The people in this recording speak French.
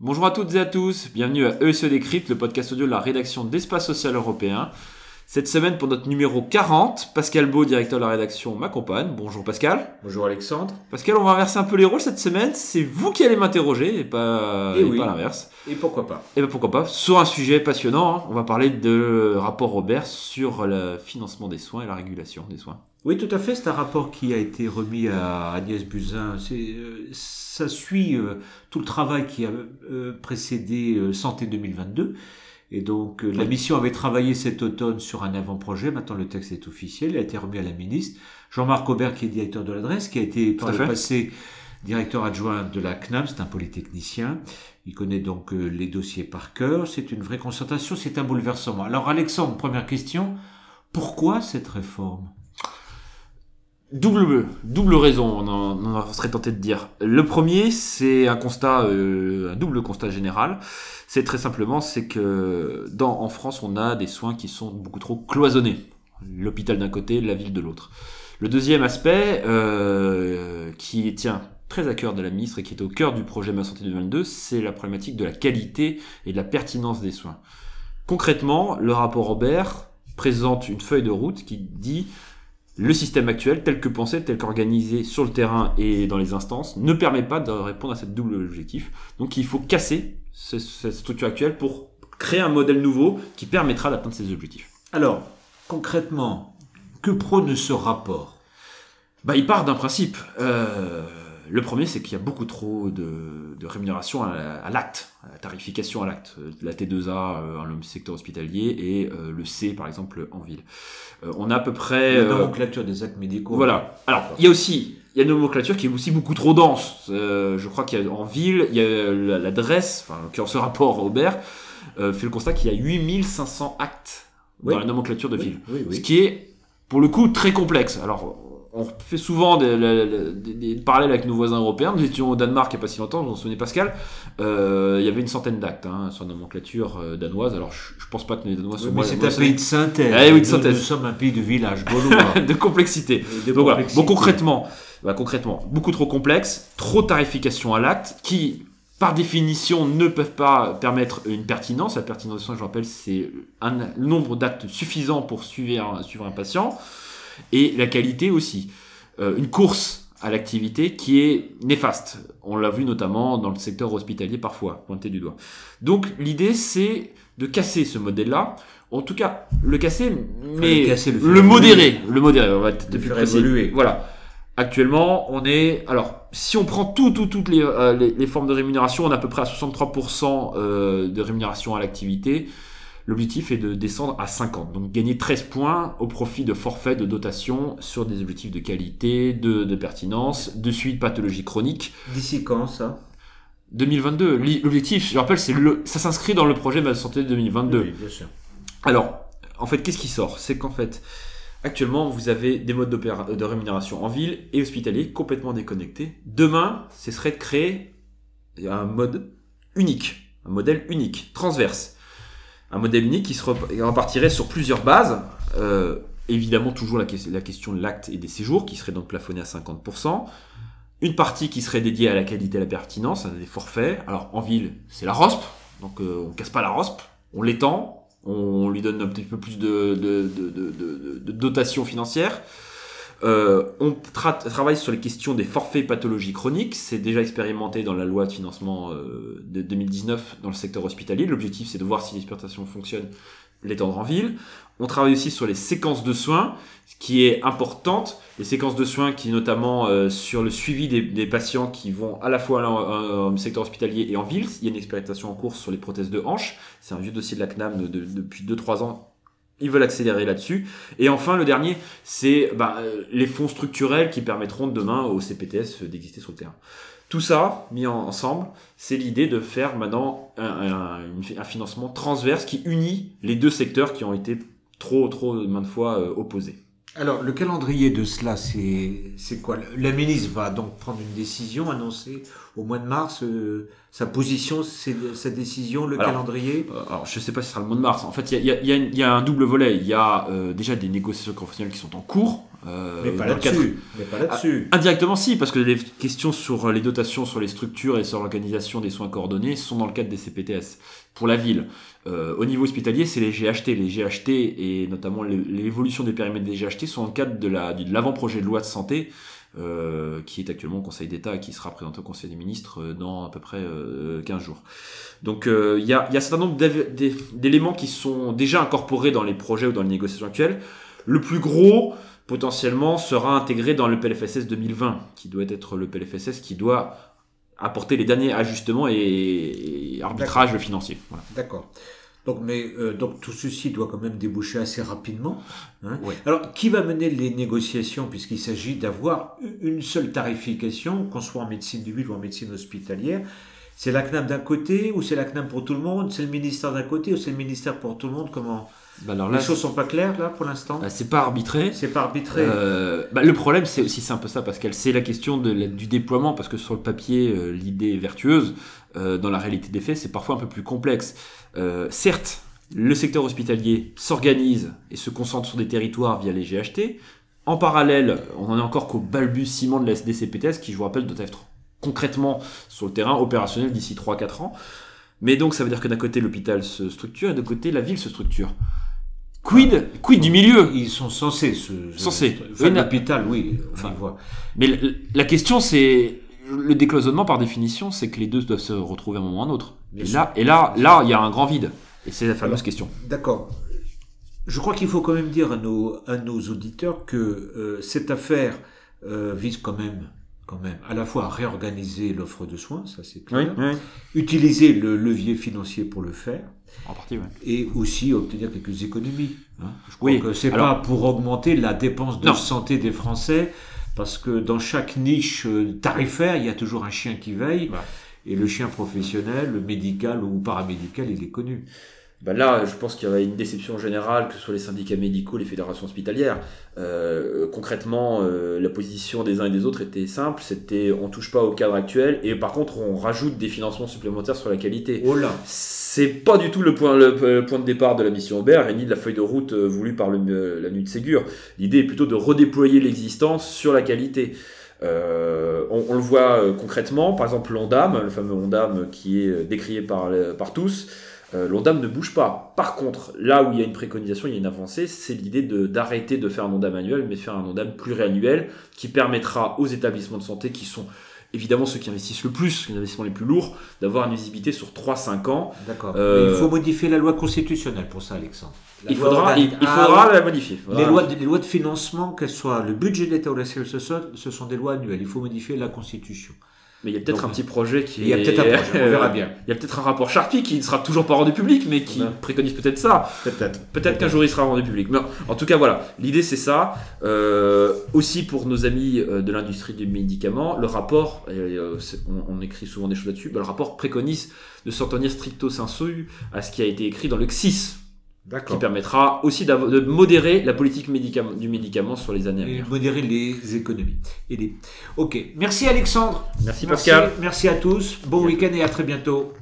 Bonjour à toutes et à tous, bienvenue à ESE Décrypte, le podcast audio de la rédaction d'Espace Social Européen. Cette semaine, pour notre numéro 40, Pascal Beau, directeur de la rédaction, m'accompagne. Bonjour Pascal. Bonjour Alexandre. Pascal, on va inverser un peu les rôles cette semaine. C'est vous qui allez m'interroger et pas, Et et oui. pas l'inverse. Et pourquoi pas Et ben pourquoi pas, sur un sujet passionnant, hein. on va parler de rapport Robert sur le financement des soins et la régulation des soins. Oui, tout à fait. C'est un rapport qui a été remis à Agnès Buzyn. C'est, euh, ça suit euh, tout le travail qui a euh, précédé euh, Santé 2022. Et donc, euh, la mission avait travaillé cet automne sur un avant-projet. Maintenant, le texte est officiel. Il a été remis à la ministre. Jean-Marc Aubert, qui est directeur de l'adresse, qui a été par le fait. passé directeur adjoint de la CNAM, c'est un polytechnicien. Il connaît donc euh, les dossiers par cœur. C'est une vraie concertation, c'est un bouleversement. Alors, Alexandre, première question. Pourquoi cette réforme? Double, raison, on, en, serait tenté de dire. Le premier, c'est un constat, euh, un double constat général. C'est très simplement, c'est que en France, on a des soins qui sont beaucoup trop cloisonnés. L'hôpital d'un côté, la ville de l'autre. Le deuxième aspect, euh, qui tient très à cœur de la ministre et qui est au cœur du projet Ma Santé 2022, c'est la problématique de la qualité et de la pertinence des soins. Concrètement, le rapport Robert présente une feuille de route qui dit le système actuel, tel que pensé, tel qu'organisé sur le terrain et dans les instances, ne permet pas de répondre à cette double objectif. Donc il faut casser ce- cette structure actuelle pour créer un modèle nouveau qui permettra d'atteindre ces objectifs. Alors, concrètement, que prône ce rapport? Bah, il part d'un principe. Euh, le premier, c'est qu'il y a beaucoup trop de, de rémunération à, l'acte, à la tarification à l'acte. Euh, La T2A euh, dans le secteur hospitalier et euh, le C, par exemple, en ville. Euh, on a à peu près... La nomenclature des actes médicaux. Voilà. Alors, il y a aussi, il y a une nomenclature qui est aussi beaucoup trop dense. Euh, je crois qu'il y a en ville, il y a la- l'adresse, enfin, qui en ce rapport euh, fait le constat qu'il y a 8500 actes Oui. dans la nomenclature de Oui, ville. oui. Ce qui est, pour le coup, très complexe. Alors, on fait souvent des, des- des- des parallèles avec nos voisins européens. Nous étions au Danemark il n'y a pas si longtemps, vous en souvenez Pascal. Euh, il y avait une centaine d'actes hein, sur la nomenclature euh, danoise. Alors, je, je pense pas que les Danois Oui, soient mais c'est un pays de synthèse. Eh oui, de synthèse. Nous, sommes un pays de village gaulois. de complexité. De Donc voilà. Bon, concrètement, bah, concrètement, beaucoup trop complexe, trop tarification à l'acte, qui, par définition, ne peuvent pas permettre une pertinence. La pertinence, je rappelle, c'est un nombre d'actes suffisant pour suivre un, suivre un patient, et la qualité aussi. Euh, une course à l'activité qui est néfaste. On l'a vu notamment dans le secteur hospitalier parfois, pointé du doigt. Donc l'idée, c'est de casser ce modèle-là. En tout cas, le casser, mais le casser, le le, modérer. Le modérer, on va être Le plus faire évoluer. Voilà. Actuellement, on est. Alors, si on prend tout, tout, toutes les, euh, les, les formes de rémunération, on est à peu près à 63% euh, de rémunération à l'activité. L'objectif est de descendre à 50, donc gagner 13 points au profit de forfaits de dotation sur des objectifs de qualité, de, de pertinence, de suivi de pathologie chronique. D'ici quand, ça? 2022, Li- l'objectif, je rappelle, c'est le, ça s'inscrit dans le projet Ma Santé 2022. Oui, bien sûr. Alors, en fait, qu'est-ce qui sort? C'est qu'en fait, actuellement, vous avez des modes de rémunération en ville et hospitalier complètement déconnectés. Demain, ce serait de créer un mode unique, un modèle unique, transverse. Un modèle unique qui repartirait sur plusieurs bases. Euh, évidemment, toujours la, que- la question de l'acte et des séjours, qui serait donc plafonné à 50%. Une partie qui serait dédiée à la qualité et à la pertinence, à des forfaits. Alors, en ville, c'est la ROSP. Donc, euh, on casse pas la ROSP, on l'étend, on lui donne un petit peu plus de, de, de, dotation financière. Euh, on tra- travaille sur les questions des forfaits pathologies chroniques. C'est déjà expérimenté dans la loi de financement euh, de 2019 dans le secteur hospitalier. L'objectif, c'est de voir si l'exploitation fonctionne, l'étendre en ville. On travaille aussi sur les séquences de soins, ce qui est importante. Les séquences de soins qui, notamment, euh, sur le suivi des, patients qui vont à la fois dans le secteur hospitalier et en ville. Il y a une expérimentation en cours sur les prothèses de hanche. C'est un vieux dossier de la CNAM de- de- depuis 2-3 ans. Ils veulent accélérer là-dessus. Et enfin, le dernier, c'est bah, euh, les fonds structurels qui permettront demain au CPTS d'exister sur le terrain. Tout ça, mis en- ensemble, c'est l'idée de faire maintenant un, un- une- un financement transverse qui unit les deux secteurs qui ont été trop, trop maintes fois euh, opposés. Alors, le calendrier de cela, c'est quoi? La ministre va donc prendre une décision, annoncer au mois de mars euh, sa position, sa décision, le Alors, calendrier? Euh, alors, je sais pas si ce sera le mois de mars. En fait, il y a, y y y un double volet. Il y a euh, déjà des négociations conventionnelles qui sont en cours. Euh, Mais pas cadre- là-dessus. Mais pas là-dessus. Indirectement, si, parce que les questions sur les dotations, sur les structures et sur l'organisation des soins coordonnés sont dans le cadre des CPTS pour la ville. Euh, au niveau hospitalier, c'est les GHT. Les GHT et notamment l'é- l'évolution des périmètres des GHT sont dans le cadre de la- de l'avant-projet de loi de santé euh, qui est actuellement au Conseil d'État et qui sera présenté au Conseil des ministres euh, dans à peu près euh, 15 jours. Donc euh, il y, a, y a un certain nombre d'éléments qui sont déjà incorporés dans les projets ou dans les négociations actuelles. Le plus gros, potentiellement, sera intégré dans le PLFSS 2020, qui doit être le PLFSS qui doit apporter les derniers ajustements et, et arbitrages financiers. Voilà. D'accord. Donc, mais, euh, donc tout ceci doit quand même déboucher assez rapidement. hein. Alors, qui va mener les négociations puisqu'il s'agit d'avoir une seule tarification, qu'on soit en médecine du ville ou en médecine hospitalière C'est la CNAM d'un côté ou c'est la CNAM pour tout le monde? C'est le ministère d'un côté ou c'est le ministère pour tout le monde? Comment Bah alors là, Les choses sont pas claires là pour l'instant? Bah, c'est pas arbitré. C'est pas arbitré. Euh, bah, le problème, c'est aussi c'est un peu ça, Pascal. C'est la question de la- du déploiement, parce que sur le papier, euh, l'idée est vertueuse. Euh, dans la réalité des faits, c'est parfois un peu plus complexe. Certes, le secteur hospitalier s'organise et se concentre sur des territoires via les GHT. En parallèle, on en est encore qu'au balbutiement de la SDCPTS, qui, je vous rappelle, doit être concrètement sur le terrain opérationnel d'ici 3-4 ans. Mais donc, ça veut dire que d'un côté, l'hôpital se structure et de côté, la ville se structure. Quid, quid du milieu? Ils sont censés se. Censés. Enfin, l'hôpital, oui. Enfin, voit. Mais la, la question, c'est le décloisonnement par définition, c'est que les deux doivent se retrouver à un moment ou à un autre. Bien Et sûr. là, et là, là, il y a un grand vide. Et c'est la fameuse Alors, question. D'accord. Je crois qu'il faut quand même dire à nos, à nos auditeurs que euh, cette affaire euh, vise quand même, quand même à la fois réorganiser l'offre de soins, ça c'est clair, utiliser le levier financier pour le faire, En partie, oui. et aussi obtenir quelques économies. hein. Je crois que c'est alors- pas pour augmenter la dépense de Non. santé des Français, parce que dans chaque niche euh, tarifaire, il y a toujours un chien qui veille, Ouais. et le chien professionnel, médical ou paramédical, il est connu. Bah là, je pense qu'il y avait une déception générale, que ce soit les syndicats médicaux, les fédérations hospitalières. Euh, concrètement, euh, la position des uns et des autres était simple, c'était on touche pas au cadre actuel, et par contre on rajoute des financements supplémentaires sur la qualité. Oh là C'est pas du tout le point, le, le point de départ de la mission Aubert et ni de la feuille de route euh, voulue par le, euh, la nuit de Ségur. L'idée est plutôt de redéployer l'existence sur la qualité. Euh, on, on le voit euh, concrètement, par exemple l'ONDAM, le fameux ONDAM qui est euh, décrié par tous, euh, l'ONDAM ne bouge pas. Par contre, là où il y a une préconisation, il y a une avancée, c'est l'idée d'arrêter de faire un ONDAM annuel, mais de faire un ONDAM pluriannuel qui permettra aux établissements de santé qui sont évidemment ceux qui investissent le plus, les investissements les plus lourds, d'avoir une visibilité sur 3-5 ans D'accord. Euh, Il faut modifier la loi constitutionnelle pour ça, Alexandre. La il faudra, il, Ah, faudra la modifier. Les lois, de, les lois de financement, qu'elles soient le budget de l'État ou la sécurité sociale, ce sont des lois annuelles. Il faut modifier la Constitution. Mais il y a peut-être un petit projet qui Il y a peut-être un projet, on verra bien. Il y a peut-être un rapport Sharpie qui ne sera toujours pas rendu public, mais qui Ouais. préconise peut-être ça. Peut-être. Peut-être qu'un jour il sera rendu public. Mais en tout cas, voilà. L'idée, c'est ça. Euh, aussi pour nos amis euh, de l'industrie du médicament, le rapport, euh, on, on écrit souvent des choses là-dessus, bah, le rapport préconise de s'en tenir stricto sensu à ce qui a été écrit dans le XIS, qui permettra aussi de modérer la politique médicament- du médicament sur les années à Et venir. modérer les économies. Et les- Ok. Merci Alexandre. Merci Merci, Pascal. merci à tous. Bon week-end et à très bientôt.